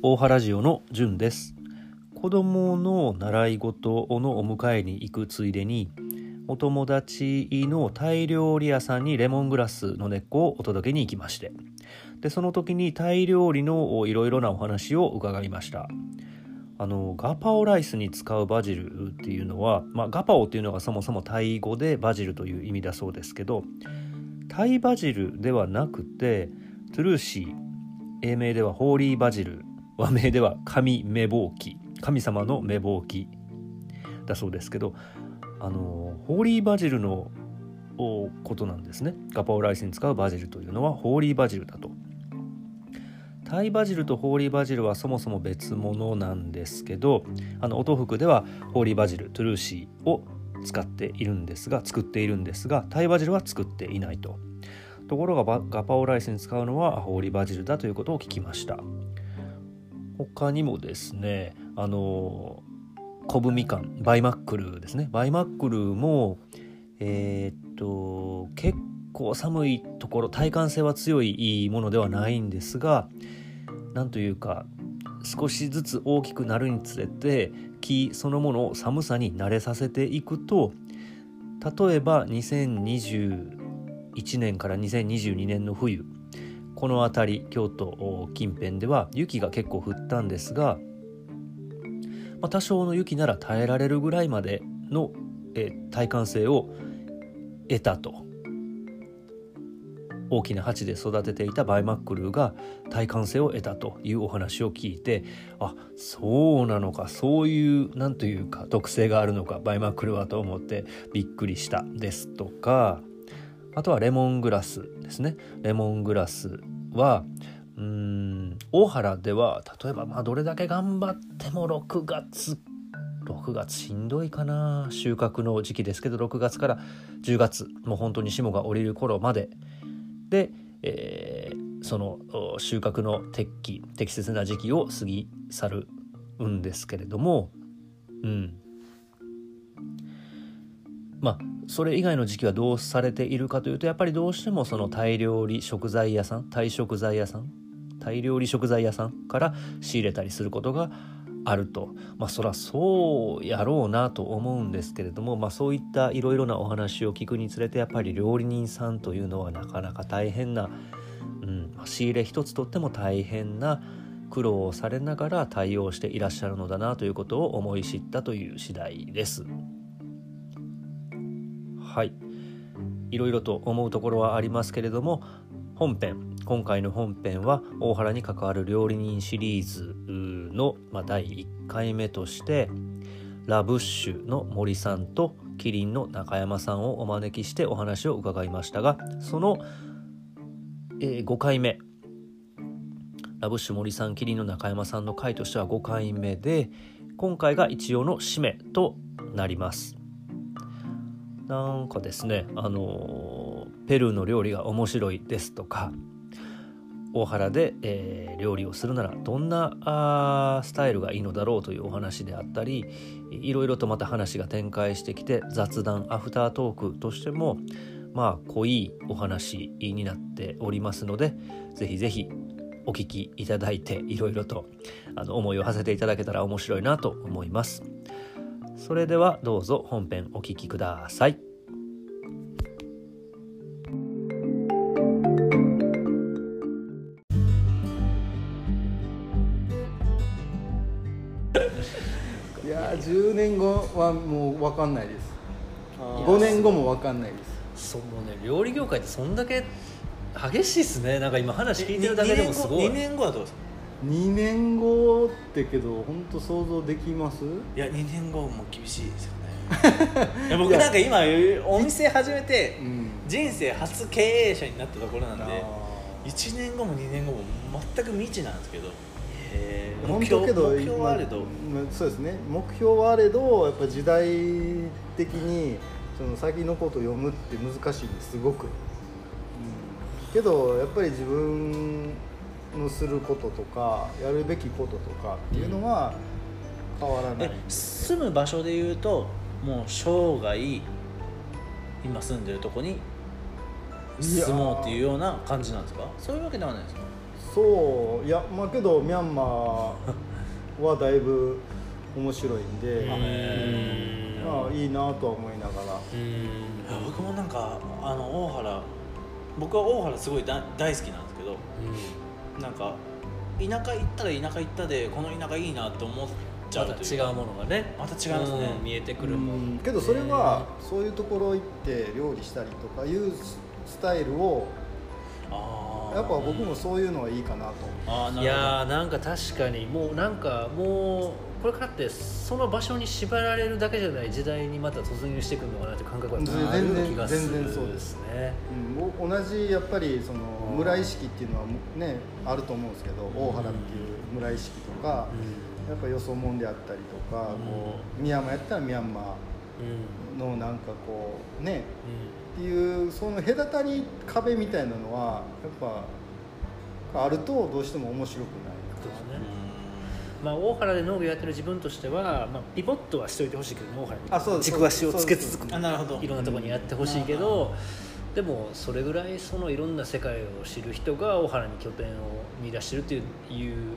大原ジオのじゅんです。子供の習い事のお迎えに行くついでにお友達のタイ料理屋さんにレモングラスの根っこをお届けに行きまして。でその時にタイ料理のいろいろなお話を伺いました。あのガパオライスに使うバジルっていうのは、まあ、ガパオっていうのがそもそもタイ語でバジルという意味だそうですけどタイバジルではなくてトゥルーシー。英名ではホーリーバジル。和名では神目ぼうき。神様の目ぼうき。だそうですけどあのホーリーバジルのことなんですね。ガパオライスに使うバジルというのはホーリーバジルだと。タイバジルとホーリーバジルはそもそも別物なんですけどあの音福ではホーリーバジルトゥルーシーを使っているんですが作っているんですがタイバジルは作っていないと。ところがガパオライスに使うのはホーリバジルだということを聞きました。他にもですねあのコブみかんバイマックルですね。バイマックルもえー、っと結構寒いところ耐寒性は強いものではないんですがなんというか少しずつ大きくなるにつれて木そのものを寒さに慣れさせていくと例えば2021年から2022年の冬この辺り京都近辺では雪が結構降ったんですが、まあ、多少の雪なら耐えられるぐらいまでの、え耐寒性を得たと。大きな鉢で育てていたバイマックルーが耐寒性を得たというお話を聞いてあそうなのかそういう何というか特性があるのかバイマックルはと思ってびっくりしたですとかあとはレモングラスですね。レモングラスはうん大原では例えばまあどれだけ頑張っても6月6月しんどいかな収穫の時期ですけど6月から10月もう本当に霜が降りる頃までで、えー、その収穫の適期適切な時期を過ぎ去るんですけれどもうん。まあそれ以外の時期はどうされているかというとやっぱりどうしてもそのタイ料理食材屋さんタイ食材屋さんタイ料理食材屋さんから仕入れたりすることがあると。まあそらそうやろうなと思うんですけれども、まあ、そういったいろいろなお話を聞くにつれてやっぱり料理人さんというのはなかなか大変な、うん仕入れ一つとっても大変な苦労をされながら対応していらっしゃるのだなということを思い知ったという次第です。はい。いろいろと思うところはありますけれども本編。今回の本編は大原に関わる料理人シリーズの、まあ、第1回目としてラブッシュの森さんとキリンの中山さんをお招きしてお話を伺いましたがその、えー、5回目。ラブッシュ森さんキリンの中山さんの回としては5回目で今回が一応の締めとなります。なんかですねあのペルーの料理が面白いですとか大原で、えー、料理をするならどんなスタイルがいいのだろうというお話であったりいろいろとまた話が展開してきて雑談アフタートークとしてもまあ濃いお話になっておりますのでぜひぜひお聞きいただいていろいろとあの思いを馳せていただけたら面白いなと思います。それではどうぞ本編お聴きくださ。いはもう分かんないです。5年後も分かんないです。そうもうね料理業界ってそんだけ激しいっすね。なんか今話聞いてるだけでもすごい。2年後？はどうですか？2年後ってけど本当想像できます？いや2年後も厳しいですよね。いや僕なんか今お店始めて人生初経営者になったところなんで1年後も2年後も全く未知なんですけど目標けど目標はあれど、まあ、そうですね。目標はあれどやっぱ時代的にその先のことを読むって難しいんですすごく、うん、けどやっぱり自分のすることとかやるべきこととかっていうのは変わらない、住む場所でいうともう生涯今住んでるとこに進もうっていうような感じなんですか？そういうわけではないですか？そういやまあけどミャンマーはだいぶ面白いんで、まあいいなとは思いながら。うん。いや僕もなんかあの大原僕は大原すごいだ大好きなんですけどなんか田舎行ったら田舎行ったでこの田舎いいなって思っちゃうまというか。た違うものがね。また違いますね。うん。見えてくるもんうん。けどそれはそういうところ行って料理したりとかいうスタイルをあーやっぱ僕もそういうのはいいかなとあーなるほど。いやーなんか確かにもうなんかもうこれからってその場所に縛られるだけじゃない時代にまた突入してくるのかなって感覚はある全然気がする。全然そうですね。うん。お同じやっぱりそのうん村意識っていうのはねあると思うんですけど大原っていう村意識とかやっぱよそ者であったりとかこうミャンマーやったらミャンマうんうんーのなんかこうね。っていうその隔たり壁みたいなのはやっぱあるとどうしても面白くそうですね。うん。まあ、大原で農業やってる自分としては、まあ、ピボットはしといてほしいけど大原に。あそうです。軸足をつけ続く。あなるほど。いろんなところにやってほしいけど、でもそれぐらいそのいろんな世界を知る人が大原に拠点を見出してるっていういう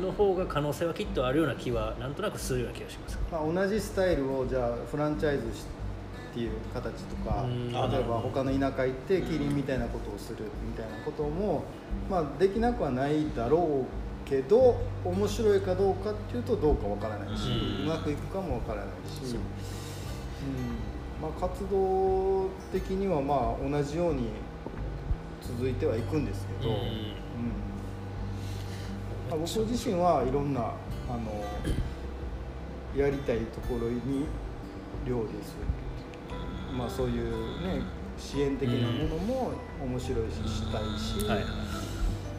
の方が可能性はきっとあるような気はなんとなくするような気がします。まあ、同じスタイルをじゃあフランチャイズしっていう形とかうん。例えば他の田舎行ってキリンみたいなことをするみたいなことも、まあ、できなくはないだろうけど面白いかどうかっていうとどうかわからないし、ううんまくいくかもわからないし、そう。うん。まあ、活動的にはまあ同じように続いてはいくんですけど、うん。まあ、僕自身はいろんなあのやりたいところに料理す。る、まあ、そういうね支援的なものも面白いししたいし、はいは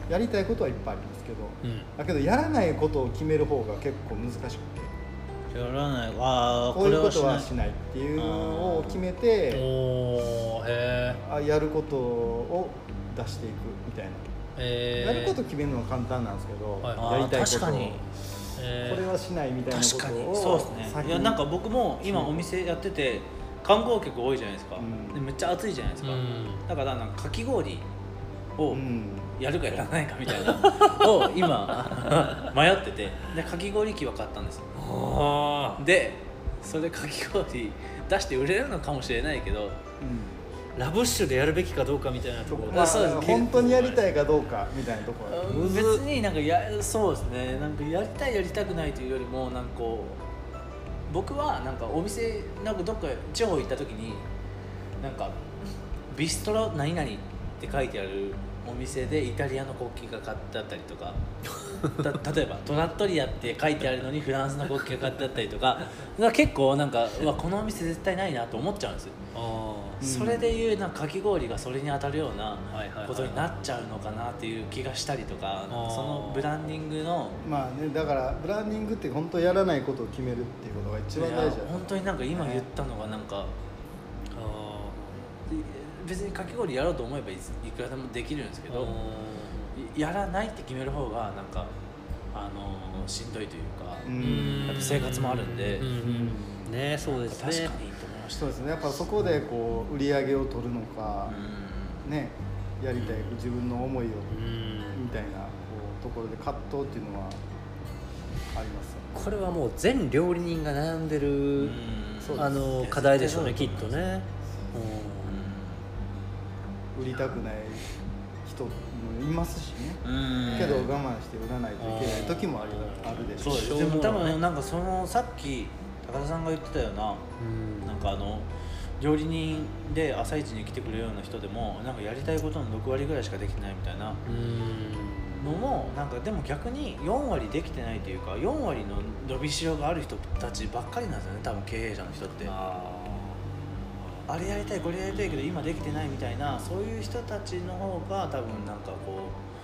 い。やりたいことはいっぱいありますけどうん。だけどやらないことを決める方が結構難しくて。やらない。ああこういうことはしなはいっていうのを決めてあやることを出していくみたいな。えー、やること決めるのは簡単なんですけど、はい。やりたいことを。確かに。えー。これはしないみたいなこと確かに。をそうですね。いやなんか僕も今お店やってて観光客多いじゃないですか、うん。でめっちゃ暑いじゃないですか、うん。だからなんかかき氷をうん。やるかやらないかみたいな を今 迷ってて。でかき氷機は買ったんですでそれでかき氷出して売れるのかもしれないけどうん。ーラブッシュでやるべきかどうかみたいなところ。まあそうです本当にやりたいかどうかみたいなところ。別になんかやそうですね。なんかやりたいやりたくないというよりもなんかこう僕はなんかお店なんかどっか地方行った時になんかビストロ何々って書いてあるお店でイタリアの国旗が買ってあったりとか。た例えばトラットリアって書いてあるのにフランスの国旗が買ってあったりとか。だから結構なんかうわこのお店絶対ないなと思っちゃうんですよ。あうんそれでいうなんかかき氷がそれに当たるようなはいはいはいことになっちゃうのかなっていう気がしたりとかそのブランディングのまあねだからブランディングって本当やらないことを決めるっていうことが一番大事だ本当になんか今言ったのがなんかあ別にかき氷やろうと思えばいくらでもできるんですけどいやらないって決める方がなんかあのしんどいというかううん。やっぱ生活もあるんでうんうんねそうですね。確かにと思いました。そうですね。やっぱそこでこう売り上げを取るのか、ねやりたい自分の思いをうん。みたいなこうところで葛藤っていうのはありますよね。これはもう全料理人が悩んでるあの課題でしょうねきっとね。ね売りたくない人もいますしね。うん。けど我慢して売らないといけない時もありあるでしょそうでも多分なんかそのさっき高田さんが言ってたようなうん。なんかあの料理人で朝一に来てくれるような人でもなんかやりたいことの6割ぐらいしかできてないみたいなうん。のもなんかでも逆に4割できてないというか4割の伸びしろがある人たちばっかりなんですよね多分経営者の人ってああれやりたいこれやりたいけど今できてないみたいなそういう人たちの方が多分なんかこう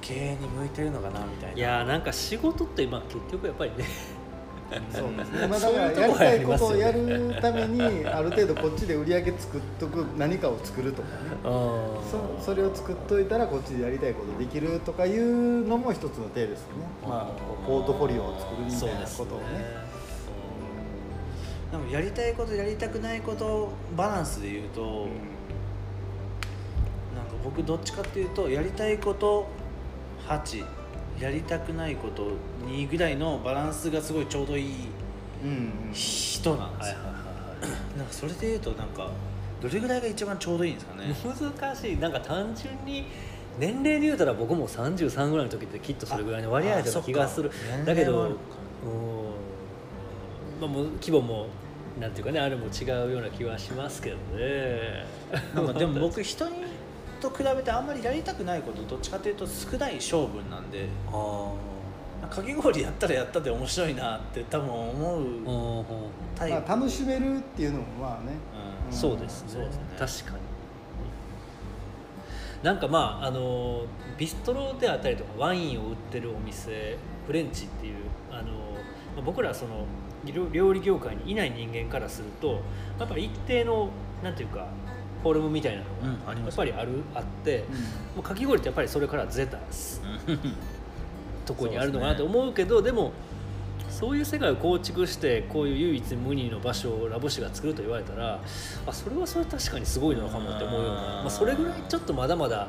経営に向いてるのかなみたいな。いーやーなんか仕事ってまあ結局やっぱりね。そうですね、まあ、だそうからやりたいことをやるためにある程度こっちで売り上げ作っとく何かを作るとかね。そそれを作っといたらこっちでやりたいことできるとかいうのも一つの手ですよね、まあ、こうポートフォリオを作るみたいなことをねなんかやりたいことやりたくないことバランスで言うと、僕どっちかっていうとやりたいこと8やりたくないこと2ぐらいのバランスがすごいちょうどいいうんうん人なんですよ、なんかそれでいうとなんかどれぐらいが一番ちょうどいいんですかね。難しい。なんか単純に年齢で言うたら僕も33ぐらいの時ってきっとそれぐらいの割合だった気がする。だけどまあ、もう規模もなんていうかねあれも違うような気はしますけどね。なんかでも僕人にと比べてあんまりやりたくないことどっちかというと少ない性分なんであかき氷やったらやったで面白いなって多分思うタイプ、まあ、楽しめるっていうのもまあね。うん。そうですね。そうですね。確かに。なんかまああのビストロであったりとかワインを売ってるお店フレンチっていうあの、まあ僕らその料料理業界にいない人間からするとやっぱり一定のなんていうかフォルムみたいなのがやっぱりあるあってもうかき氷ってやっぱりそれからずれたとこにあるのかなと思うけどでもそういう世界を構築してこういう唯一無二の場所をラボシが作ると言われたらあそれはそれ確かにすごいのかもって思うようなまあ、それぐらいちょっとまだまだ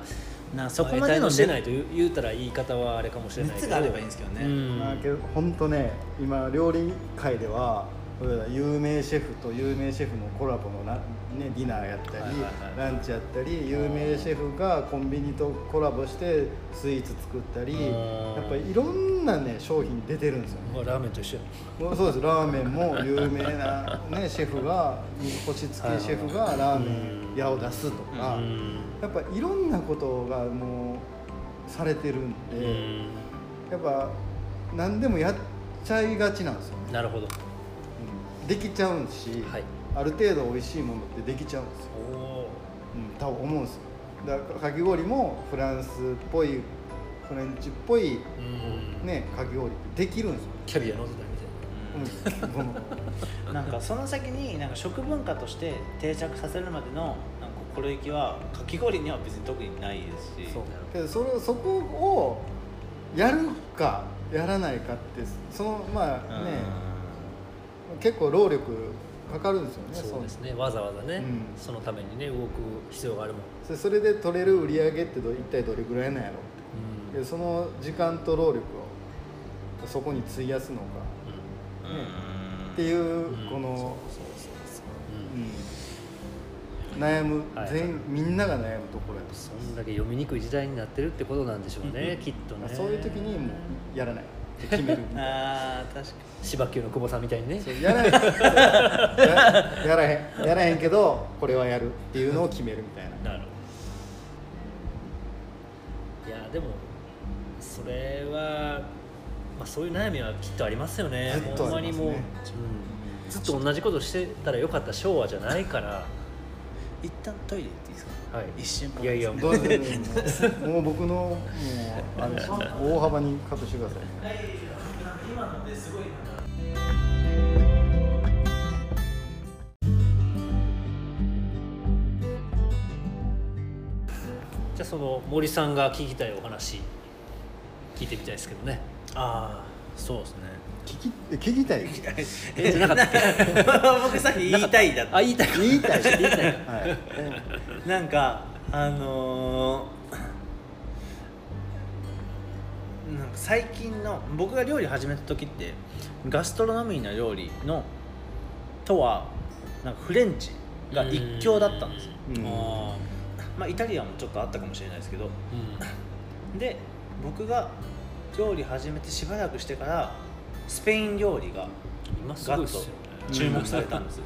なそこまでの得体してないと言うたら言い方はあれかもしれないけど。熱があればいいんですけどね、うん。まあけど本当ね今料理界では有名シェフと有名シェフのコラボのな、ね、ディナーやったり、はいはいはい。ランチやったり有名シェフがコンビニとコラボしてスイーツ作ったりうん。やっぱりいろんなね商品出てるんですよね。まあラーメンと一緒や。もうそうです。ラーメンも有名な、ね、シェフが星付きシェフがラーメン屋を出すとか、うんやっぱいろんなことがもうされてるんうで、ん。やっぱ何でもやっちゃいがちなんですよね、なるほど。うん。できちゃうんし、はい。ある程度美味しいものってできちゃうんですよ、うん、多分思うんですよ。だからかき氷もフランスっぽいフレンチっぽいうん。ねかき氷ってできるんですよ。キャビア乗せたみたいな。うん。うん。なんかその先になんか食文化として定着させるまでの心意気はかき氷には別に特にないですし。そう。けどそれそこをやるかやらないかってそのまあね。結構労力かかるんですよねそうですね。わざわざね、うん。そのためにね動く必要があるもん、それそれで取れる売り上げってど一体どれぐらいなんやろうん。でその時間と労力をそこに費やすのか。うん。っていううん。この、うんうん悩むはい。全みんなが悩むところやとそんだけ読みにくい時代になってるってことなんでしょうね、きっとね。そういう時にもうやらない。って決める。あー確か芝球の久保さんみたいにね。やら ややらへん。やらへんけどこれはやるっていうのを決めるみたいな。なるほど。いやでもそれは、まあ、そういう悩みはきっとありますよね。ほんまにもう、うん、ずっと同じことしてたらよかった昭和じゃないから一旦トイレ行っていいですか？はい。一瞬いやいや どうぞもう僕のもうあれ 大幅にカットしてくださいね。今のですごいじゃあその森さんが聞きたいお話聞いてみたいですけどね。ああそうですね。聞きえ聞きたい？えじゃなかった 僕さっき言いたいだったあ言いたい言いたい言いたい。はいなんかあのーなんか最近の僕が料理始めた時ってガストロノミーな料理のとはなんかフレンチが一強だったんですよ、まあ、イタリアンもちょっとあったかもしれないですけど。ーうん。で僕が料理始めてしばらくしてからスペイン料理が今すガッと注目されたんです、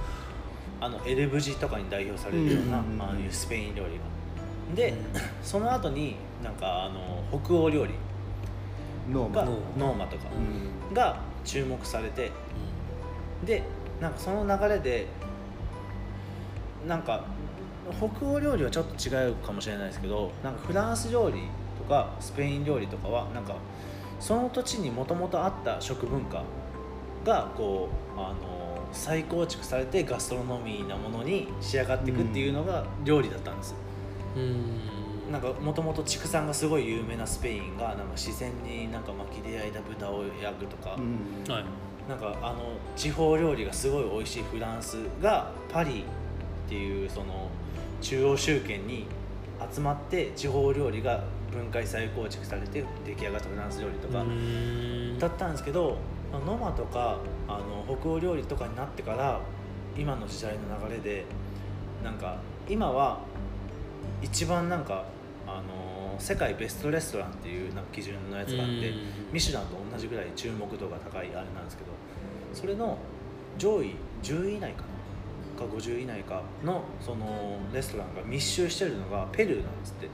あのエレブジとかに代表されるような、うんああいうスペイン料理がで、うん。その後になんかあの北欧料理。がノーマ。ルノノーマとか。うん。が注目されて。でなんかその流れでなんか北欧料理はちょっと違うかもしれないですけどなんかフランス料理とかスペイン料理とかはなんかその土地にもともとあった食文化がこうあの再構築されてガストロノミーなものに仕上がっていくっていうのが料理だったんです、うん。うんなんかもともと畜産がすごい有名なスペインがなんか自然になんか薪で焼いた豚を焼くとか、うん。はい。なんかあの地方料理がすごい美味しいフランスがパリっていうその中央集権に集まって地方料理が分解再構築されて出来上がったフランス料理とかだったんですけどノマとかあの北欧料理とかになってから今の時代の流れでなんか今は一番なんかあの世界ベストレストランっていうなんか基準のやつがあってミシュランと同じぐらい注目度が高いあれなんですけどそれの上位10位以内かな？か50位以内かのそのレストランが密集してるのがペルーなんですって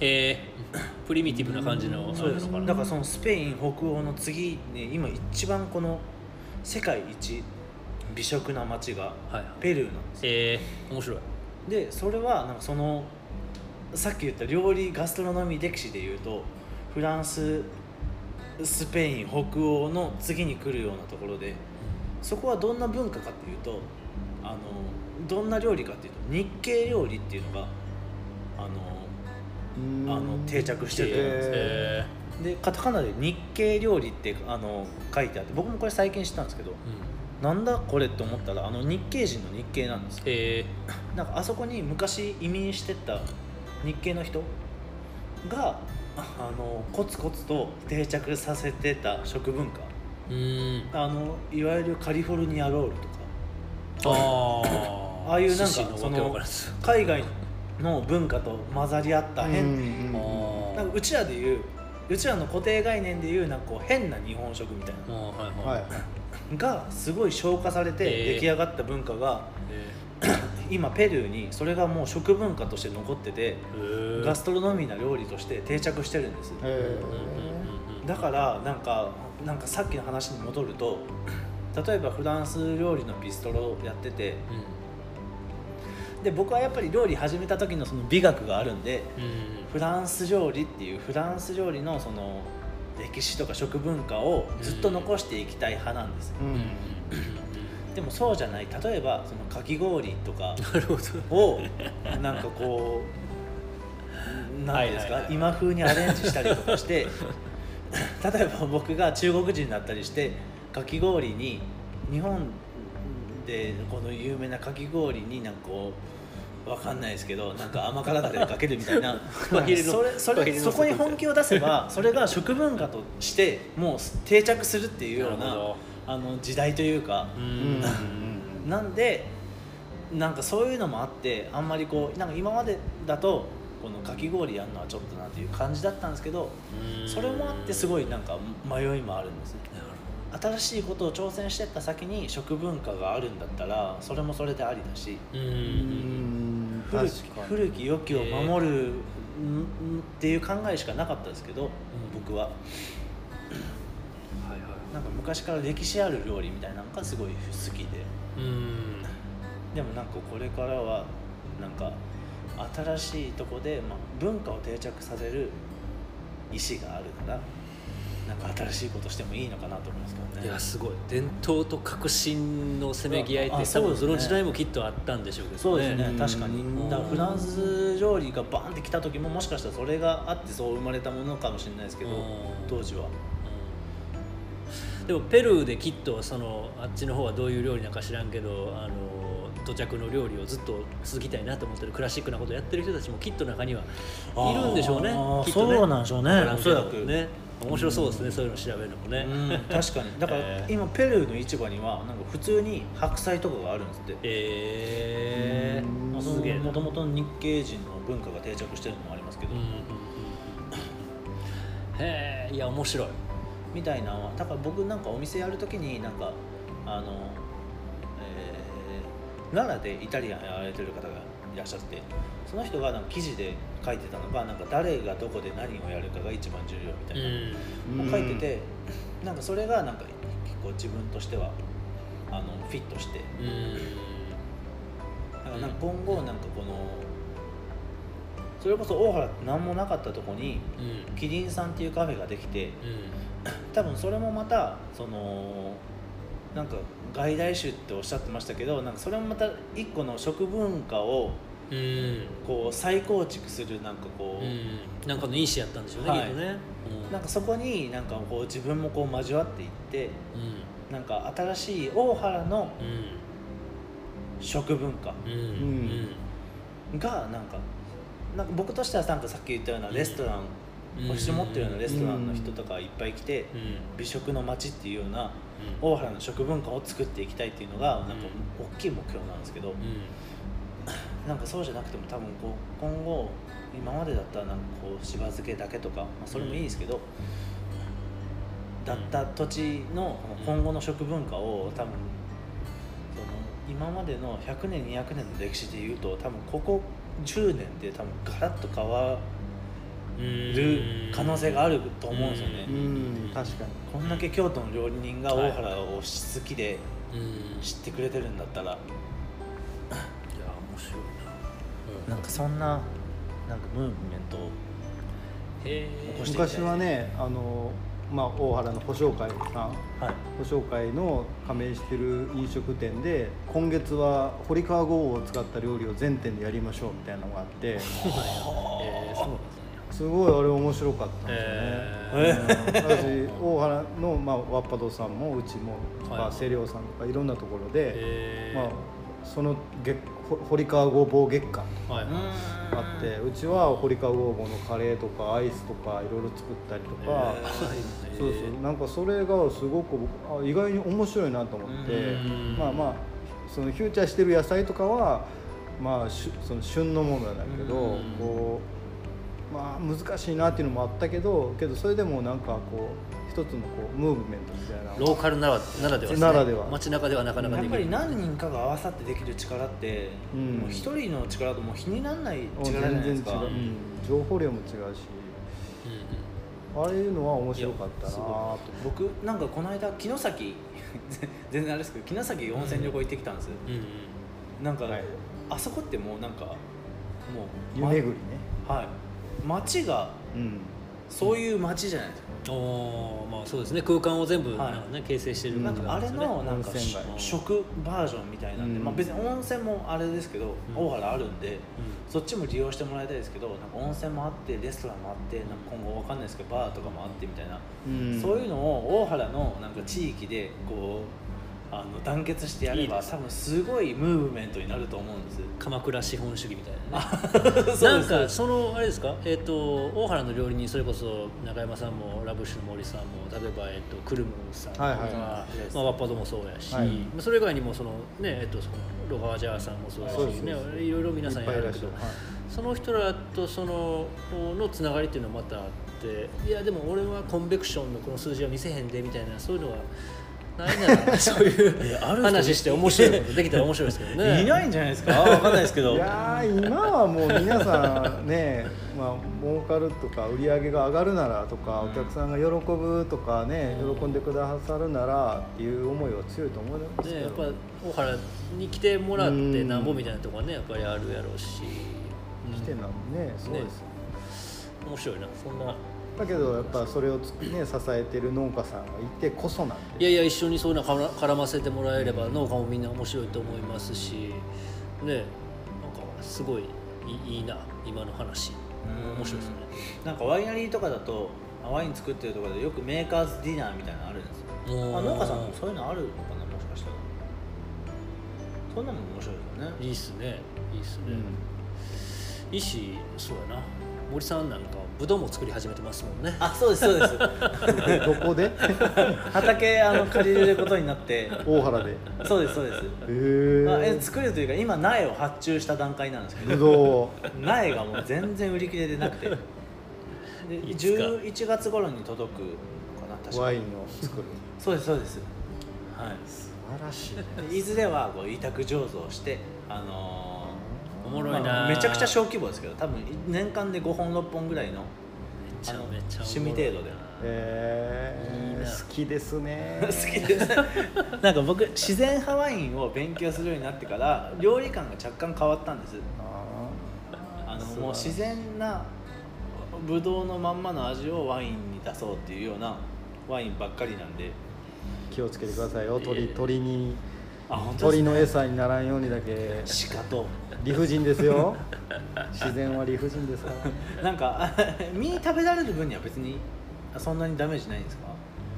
えー、プリミティブな感じのそうです。だからそのスペイン北欧の次ね今一番この世界一美食な街がペルーなんです、はい、えー、面白い。でそれはなんかそのさっき言った料理ガストロノミー歴史でいうとフランススペイン北欧の次に来るようなところでそこはどんな文化かっていうとあのどんな料理かっていうと日系料理っていうのがあのあの定着してると思うんですえー、でカタカナで日系料理ってあの書いてあって僕もこれ最近知ったんですけど、うん、なんだこれって思ったらあの日系人の日系なんですよ、えー、なんかあそこに昔移民してった日系の人があのコツコツと定着させてた食文化。あのいわゆるカリフォルニアロールとか。あ ああいうなんかその海外の文化と混ざり合った変なんかうちらでいううちらの固定概念でいうなんかこう変な日本食みたいな、はいはい、がすごい消化されて出来上がった文化が、えー、今ペルーにそれがもう食文化として残っててガストロノミーな料理として定着してるんです。だからなんかなんかさっきの話に戻ると例えばフランス料理のビストロやってて、うん、で僕はやっぱり料理始めた時のその美学があるんで、うん、フランス料理っていうフランス料理のその歴史とか食文化をずっと残していきたい派なんです、うん、でもそうじゃない。例えばそのかき氷とか をなんかこう何ですか、今風にアレンジしたりとかして 例えば僕が中国人になったりしてかき氷に日本でこの有名なかき氷になんかこうわかんないですけどなんか甘辛だれでかけるみたいな。それそれそこに本気を出せばそれが食文化としてもう定着するっていうようなあの時代というか。なんでなんかそういうのもあってあんまりこうなんか今までだとこのかき氷やるのはちょっとなっていう感じだったんですけどそれもあってすごいなんか迷いもあるんですね新しいことを挑戦してった先に食文化があるんだったらそれもそれでありだし。古き古き良きを守るっていう考えしかなかったですけど、僕は。なんか昔から歴史ある料理みたいなのがすごい好きで。でもなんかこれからはなんか新しいとこで、まあ、文化を定着させる意思があるな。らなんか新しいことしてもいいのかなと思いますけどね。いやすごい。伝統と革新のせめぎ合いって多分その時代もきっとあったんでしょうけどね。そうですね。確かに。だフランス料理がバンって来た時ももしかしたらそれがあってそう生まれたものかもしれないですけど当時は。でもペルーできっとそのあっちの方はどういう料理なんか知らんけどあの土着の料理をずっと続きたいなと思ってるクラシックなことをやってる人たちもきっと中にはいるんでしょうね。きっとね。そうなんでしょうね。おそらく。ね面白そうですね、うん、そういうの調べるのもね、うん、確かに。だから、今ペルーの市場にはなんか普通に白菜とかがあるんですって。ええー、すげえもともと日系人の文化が定着してるのもありますけど、うん、へえいや面白い。みたいなだから僕なんかお店やるときになんかあの奈良でイタリアンやられてる方がいらっしゃってその人がなんか記事で書いてたのがなんか誰がどこで何をやるかが一番重要みたいな、書いててなんかそれがなんか結構自分としてはあのフィットして、だからなんか今後なんかこのそれこそ大原って何もなかったとこに、キリンさんっていうカフェができて、多分それもまたそのなんか外来種っておっしゃってましたけどなんかそれもまた一個の食文化をこう再構築するなんかこう、うん、なんかのいい詩やったんでしょうね、はい、きっとね、うん、なんかそこになんかこう自分もこう交わっていって、うん、なんか新しい大原の食文化がなんかなんか僕としてはなんかさっき言ったようなレストラン、うん。星持ってるようなレストランの人とかいっぱい来て、うん。美食の街っていうようなうん。大原の食文化を作っていきたいっていうのがなんか大きい目標なんですけど、うんなんかそうじゃなくても多分こう今後今までだったらなんかこうしば漬けだけとか、まあ、それもいいですけど、だった土地の今後の食文化を多分その今までの100年200年の歴史でいうと多分ここ10年で多分ガラッと変わる可能性があると思うんですよね。うん。確かに。こんだけ京都の料理人が大原を好きでうん。知ってくれてるんだったら、ななんかそんななんかムーブメントをへ起こしていきたい昔はねあの、まあ、大原の保証会さん。はい。保証会の加盟してる飲食店で今月は堀川豪を使った料理を全店でやりましょうみたいなのがあって。えー、そうなんですねすごいあれ面白かったんですよね、えうん。私大原の、まあ、ワッパドさんもうちもとはい。か清涼さんとかいろんなところで、えー。まあ、その月ほ堀川ごぼう月間はい。あってうちは堀川ごぼうのカレーとかアイスとかいろいろ作ったりとか、えー。そうそう。なんかそれがすごくあ意外に面白いなと思って。うん。まあまあそのフューチャーしてる野菜とかはまあその旬のものだけどうん。こうまあ難しいなっていうのもあったけどけどそれでもなんかこう一つのこうムーブメントみたいな。ローカルならならではですね。ならでは。街中ではなかなかやっぱりできる何人かが合わさってできる力ってうん。もう一人の力ともう比にならない力じゃないですか。全然違う、うん。情報量も違うし。ああいうのは面白かったなと。僕なんかこの間城崎 全然あれですけど城崎温泉旅行行ってきたんです。よ、うんうん。なんか、はい。あそこってもうなんかもう湯巡りね。はい。街がうん。そういう街じゃないですか、おーまあそうですね。空間を全部はいなんかね形成してるなんかあれのなんか食バージョンみたいなんで、うん。まあ、別に温泉もあれですけど、うん。大原あるんでそっちも利用してもらいたいですけどなんか温泉もあってレストランもあってなんか今後わかんないですけどバーとかもあってみたいな、うん。そういうのを大原のなんか地域でこうあの団結してやれば多分すごいムーブメントになると思うんです。鎌倉資本主義みたいなね。なんかそのあれですか、えっと大原の料理人それこそ中山さんもラブッシュの森さんも例えば、えっとクルムさんとか、はいはいまあ、ワッパドもそうやし、はい。まあそれ以外にもその、ねえっと、そのロガージャーさんもそうやしねいろいろ皆さんやるけどはい。その人らとそののつながりっていうのはまたあっていやでも俺はコンベクションのこの数字は見せへんでみたいなそういうのはないな。ら そういう話して面白いことできたら面白いですけどね。いないんじゃないですか？わかんないですけど。いやー今はもう皆さんね、まあ儲かるとか売り上げが上がるならとか、うんお客さんが喜ぶとかね、喜んでくださるならっていう思いは強いと思いますけね、やっぱど、大原に来てもらってうんなんぼみたいなとこはねやっぱりあるやろうし、来てなんねそうですよ、面白いな。そんなだけどやっぱそれをつね支えてる農家さんがいてこそなんでいやいや一緒にそういうの絡絡ませてもらえれば農家もみんな面白いと思いますしねなんかすごいいいな今の話。うん。面白いですね。なんかワイナリーとかだとあワイン作ってるところでよくメーカーズディナーみたいなのあるんですよあ農家さんもそういうのあるのかなもしかしたら。そんなのも面白いですよね。いいっすね。いいっすね、うん。いいしそうやな。森さんなんかぶどうも作り始めてますもんね。あそうですそうです。どこで？畑あの借りれることになって。大原で。へそうですそうです。えあえ作るというか今苗を発注した段階なんですけぶど苗がもう全然売り切れでなくて。でいつか。11月頃に届くのかな確か。ワインを作る。そうですそうです。はい。素晴らしいでいずれはこう委託醸造してあのーおもろいな、まあめちゃくちゃ小規模ですけど多分年間で5本6本ぐらいの趣味程度で。えー、いいな。好きですね。好きです。なんか僕自然派ワインを勉強するようになってから料理感が若干変わったんです。ああのもう自然なブドウのまんまの味をワインに出そうっていうようなワインばっかりなんで。ー気をつけてくださいよ。鳥鳥にね。鳥の餌にならんようにだけ。鹿と。理不尽ですよ。自然は理不尽ですか？らなんか 身食べられる分には別にそんなにダメージないんですか？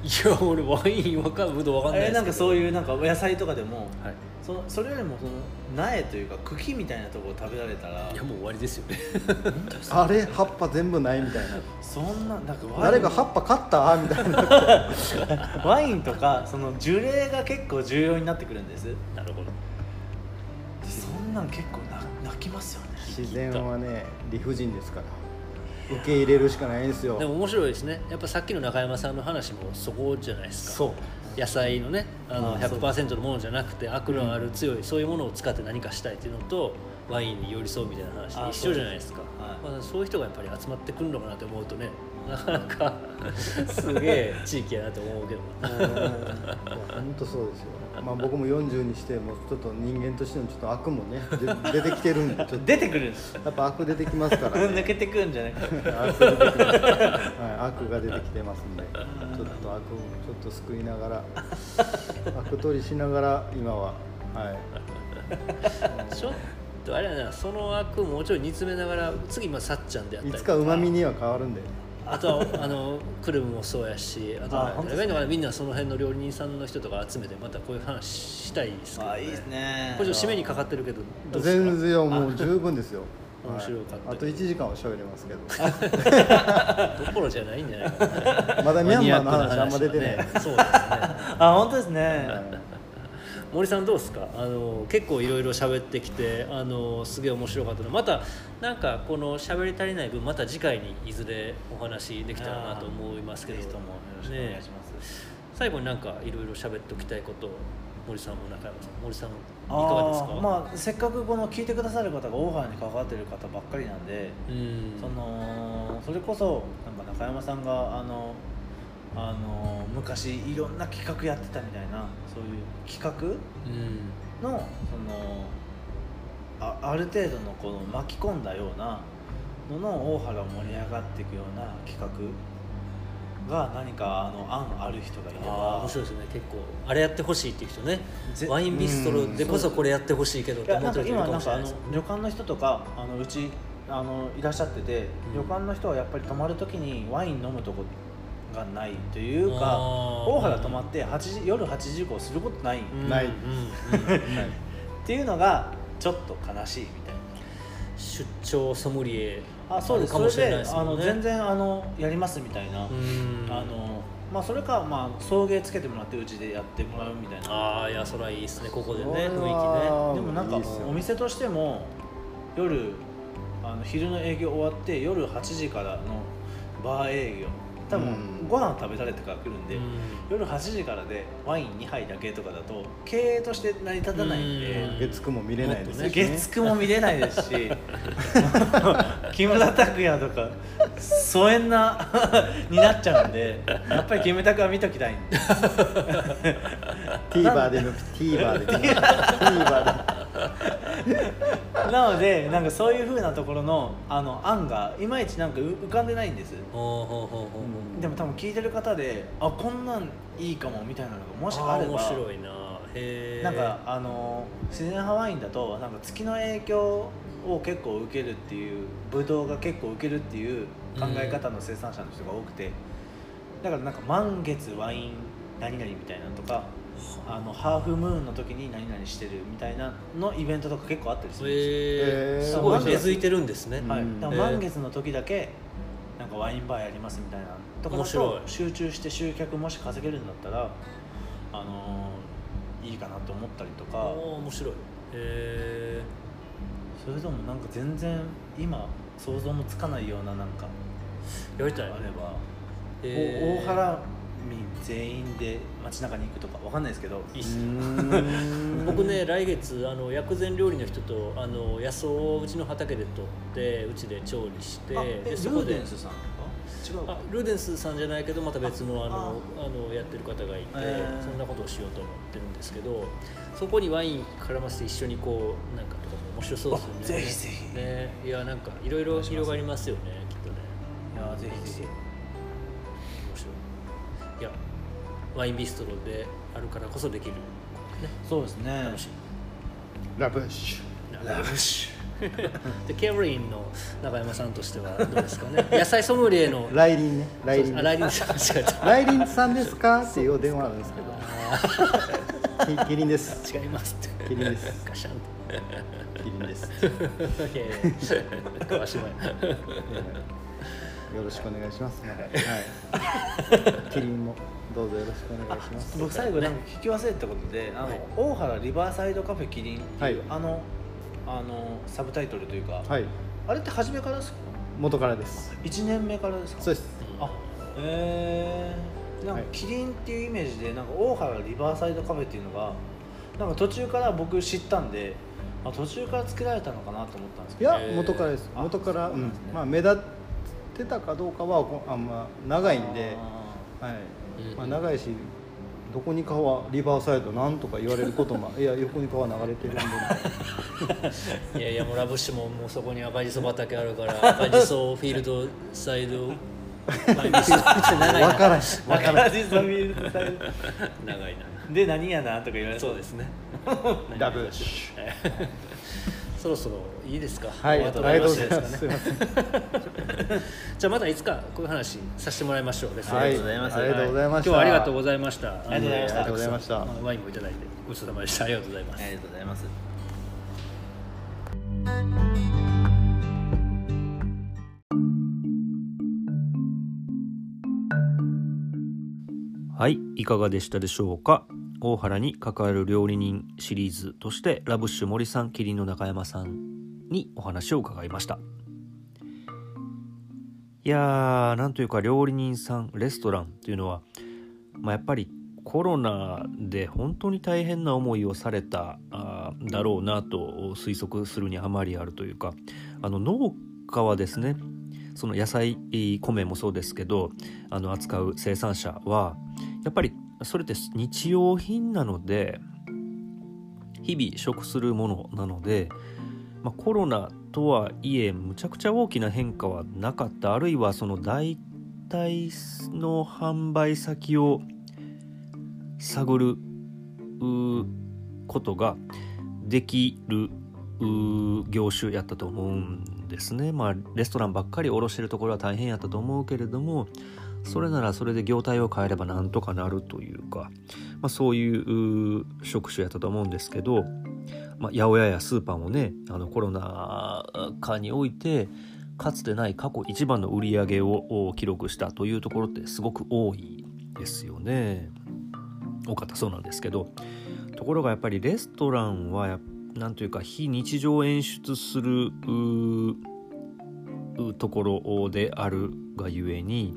いや俺ワインわかぶどうわかんないなんかそういうなんか野菜とかでもはい。そのそれよりもその苗というか茎みたいなところを食べられたら。いやもう終わりですよね。あれ葉っぱ全部ないみたいなそんななんか誰か葉っぱ買った？みたいな。ワインとかその樹齢が結構重要になってくるんです。なるほど。そんなん結構な泣きますよね。自然はね理不尽ですから。受け入れるしかないんですよ。でも面白いですね。やっぱさっきの中山さんの話もそこじゃないですか。そう野菜のねあのああそう。100%のものじゃなくて悪のある強い、そういうものを使って何かしたいっていうのとワインに寄り添うみたいな話ああ一緒じゃないですか。まあ、そういう人がやっぱり集まってくるのかなと思うとねなかなかすげえ。地域やなと思うけど。本当そうですよまあ僕も40にしてもちょっと人間としてのちょっと悪もね で出てきてるんでちょっと。出てくるんですやっぱ悪出てきますから、ね、抜けてくるんじゃなくて悪出てきます、はい、悪が出てきてますんでちょっと悪をちょっと救いながら 悪取りしながら今ははい。ちょっとあれやなその悪もうちょい煮詰めながら次まあさっちゃんであったいりつかうまみには変わるんであとはあのクルムもそうやしあとはあみんなその辺の料理人さんの人とか集めてまたこういう話したいですけど、ね、あいいですね。これ締めにかかってるけどどうですか？全然もう十分ですよ。面白かった。はい。あと1時間は喋れますけど。どころじゃないんじゃないかな。まだミャンマーの話あんま出てない、そうですね。あ本当ですね、森さんどうですか？あの結構いろいろ喋ってきてあのすげえ面白かったのまたなんかこの喋り足りない分また次回にいずれお話できたらなと思いますけど。ぜひともよろしくお願いします、最後になんかいろいろ喋っておきたいこと森さんも中山さん森さんいかがですか？まあせっかくこの聞いてくださる方がオファーに関わってる方ばっかりなんで、うん。そのそれこそなんか中山さんがあのあの昔いろんな企画やってたみたいなそういう企画うん。のそのあある程度のこの巻き込んだようなのの大原を盛り上がっていくような企画が何かあの案ある人がいれば面白いですよね。結構あれやってほしいっていう人ね。ぜワインビストロでこそこれやってほしいけどって思ってる人いる今なんかあのかもしれないです旅館の人とかあのうちあのいらっしゃってて、うん。旅館の人はやっぱり泊まる時にワイン飲むとこがないというか大原泊まって8時夜8時以降することない、ない。うん。うん。はいていうのがちょっと悲しいみたいな。出張ソムリエあそうですあるかもしれそれでないですもん。ねあの全然あのやりますみたいな、うん。あのまあ、それか、まあ、送迎つけてもらってうちでやってもらうみたいなああいやそれはいいですねここでね雰囲はでもなん。かお店としても夜あの昼の営業終わって夜8時からのバー営業多分うんご飯食べられてから来るんで、気ね夜8時からでワイン2杯だけとかだと経営として成り立たないんで、うん。月9も見れないですし、ね、月9も見れないですし木村拓哉とか疎遠な になっちゃうんでやっぱりキムタクは見ときたいんで。TVer で見 TVer で 見 TVer で なのでなんかそういうふうなところのあの案がいまいちなんかう浮かんでないんです。でも多分聞いてる方であこんなんいいかもみたいなのがもしあれば面白いな。へえなんかあの自然ハワインだとなんか月の影響を結構受けるっていうブドウが結構受けるっていう考え方の生産者の人が多くて、だからなんか満月ワイン何々みたいなのとかあのハーフムーンの時に何々してるみたいなのイベントとか結構あったりするんですよ、へえへー。すごい根付いてるんですねうん。はい、だから満月の時だけなんかワインバーやりますみたいなとかだ面白い。と集中して集客もし稼げるんだったらあのーいいかなと思ったりとあかー面白い。へえそれともなんか全然今想像もつかないようななんかやりたい。あれば、大原民全員で街中に行くとかわかんないですけど。いいっす僕ね来月あの薬膳料理の人とあの野草をうちの畑で取ってうちで調理してでそこでーデンスさん違う。あルーデンスさんじゃないけどまた別のあのあ。あのやってる方がいて、へー。そんなことをしようと思ってるんですけどそこにワイン絡ませて一緒にこうなんかとかも面白そうですよね。あぜひぜひ。ね。いやなんかいろいろ広がりますよねきっとね。いやぜひぜひワインビストロであるからこそできる、ね、そうですね。楽しいラブッシュ。ラブッシュ。でケブリンの中山さんとしてはどうですかね。野菜ソムリエの。来臨ね。来臨あ来臨さん。間違えた来臨さんですかっていうお電話あるんですけど。き キリンです。違いますって。キリンです。ガシャンキリンです。といやいや。川島やよろしくお願いします、はい、キリンもどうぞよろしくお願いします。僕最後なんか聞き忘れたことで、あの大原リバーサイドカフェキリンっていう、はい。あのあのサブタイトルというか、はい。あれって初めからですか？元からです。1年目からですか？そうです。あへえなんかはい。キリンっていうイメージでなんか大原リバーサイドカフェっていうのがなんか途中から僕知ったんであ途中から作られたのかなと思ったんですけど。いや元からです。あ元から、うね。まあ、目立ってたかどうかはこあんま長いんで、はい。うんまあ、長いしどこに川リバーサイドなんとか言われることもいや横に川流れてるんで いやいやもうラブッシュももうそこに赤じそ畑あるから赤じそフィールドサイド 分からんし分からん赤字ゾンビルサイド。長いな。で何やなとか言われそう。ですね。ラブッシ そろそろいいですか？ュはいありがとうごよろしいですかね。ざいます。すいません。じゃあまたいつかこういう話させてもらいましょう。レストランはい。ありがとうございます。ありがとうございました。今日はありがとうございました。ありがとうございました。ありがとうございましたワインもいただいてごちそうさまでした。ありがとうございます。ありがとうございますはいいかがでしたでしょうか？大原に関わる料理人シリーズとしてラブッシュ森さんキリンの中山さんにお話を伺いました。いやーなんというか料理人さんレストランっていうのは、まあ、やっぱりコロナで本当に大変な思いをされたあだろうなと推測するにあまりあるというかあの農家はですねその野菜米もそうですけどあの扱う生産者はやっぱりそれって日用品なので日々食するものなので、まあ、コロナとはいえむちゃくちゃ大きな変化はなかった。あるいはその代替の販売先を探ることができる業種やったと思うんですね。まあレストランばっかり卸してるところは大変やったと思うけれどもそれならそれで業態を変えればなんとかなるというか、まあ、そういう職種やったと思うんですけど、まあ、八百屋やスーパーもねあのコロナ禍においてかつてない過去一番の売り上げを記録したというところってすごく多いですよね。多かったそうなんですけどところがやっぱりレストランはやなんというか非日常を演出するところであるがゆえに、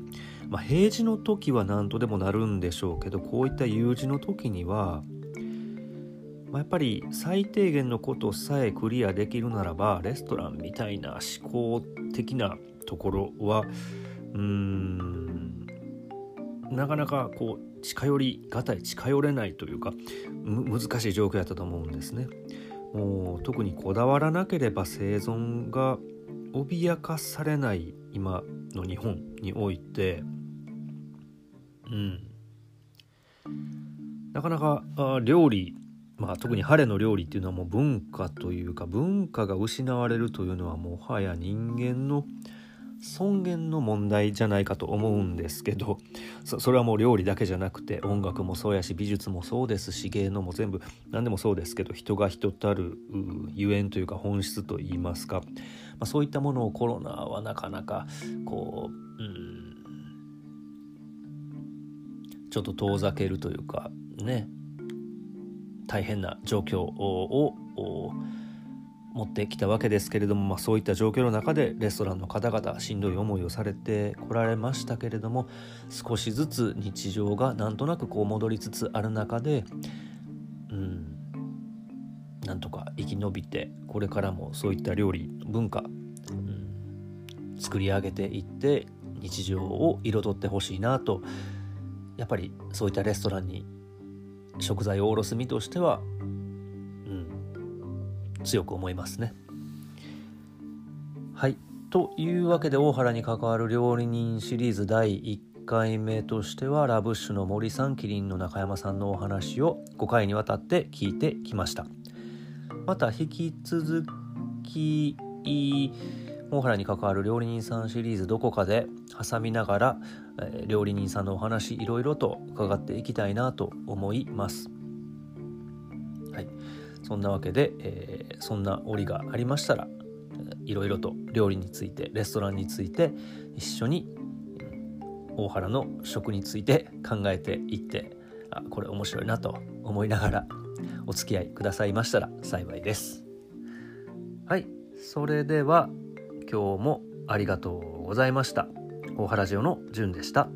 まあ、平時の時は何とでもなるんでしょうけどこういった有事の時には、まあ、やっぱり最低限のことさえクリアできるならばレストランみたいな思考的なところはうーんなかなかこう近寄りがたい近寄れないというか難しい状況やったと思うんですね。もう特にこだわらなければ生存が脅かされない今の日本において。うん。なかなかあ料理まあ特に晴れの料理っていうのはもう文化というか文化が失われるというのはもはや人間の尊厳の問題じゃないかと思うんですけどそれはもう料理だけじゃなくて音楽もそうやし美術もそうですし芸能も全部何でもそうですけど人が人たるゆえんというか本質といいますか、まあ、そういったものをコロナはなかなかこう、うん、ちょっと遠ざけるというかね大変な状況をを持ってきたわけですけれども、まあ、そういった状況の中でレストランの方々しんどい思いをされてこられましたけれども少しずつ日常がなんとなくこう戻りつつある中でうんなんとか生き延びてこれからもそういった料理文化、うん、作り上げていって日常を彩ってほしいなとやっぱりそういったレストランに食材を卸す身としては、強く思いますね。はいというわけで大原に関わる料理人シリーズ第1回目としてはラブッシュの森さんキリンの中山さんのお話を5回にわたって聞いてきました。また引き続き大原に関わる料理人さんシリーズどこかで挟みながら、えー料理人さんのお話いろいろと伺っていきたいなと思います。そんなわけで、えーそんな折がありましたらいろいろと料理についてレストランについて一緒に大原の食について考えていってあこれ面白いなと思いながらお付き合いくださいましたら幸いです。はい、それでは今日もありがとうございました。大原ジオのじゅんでした。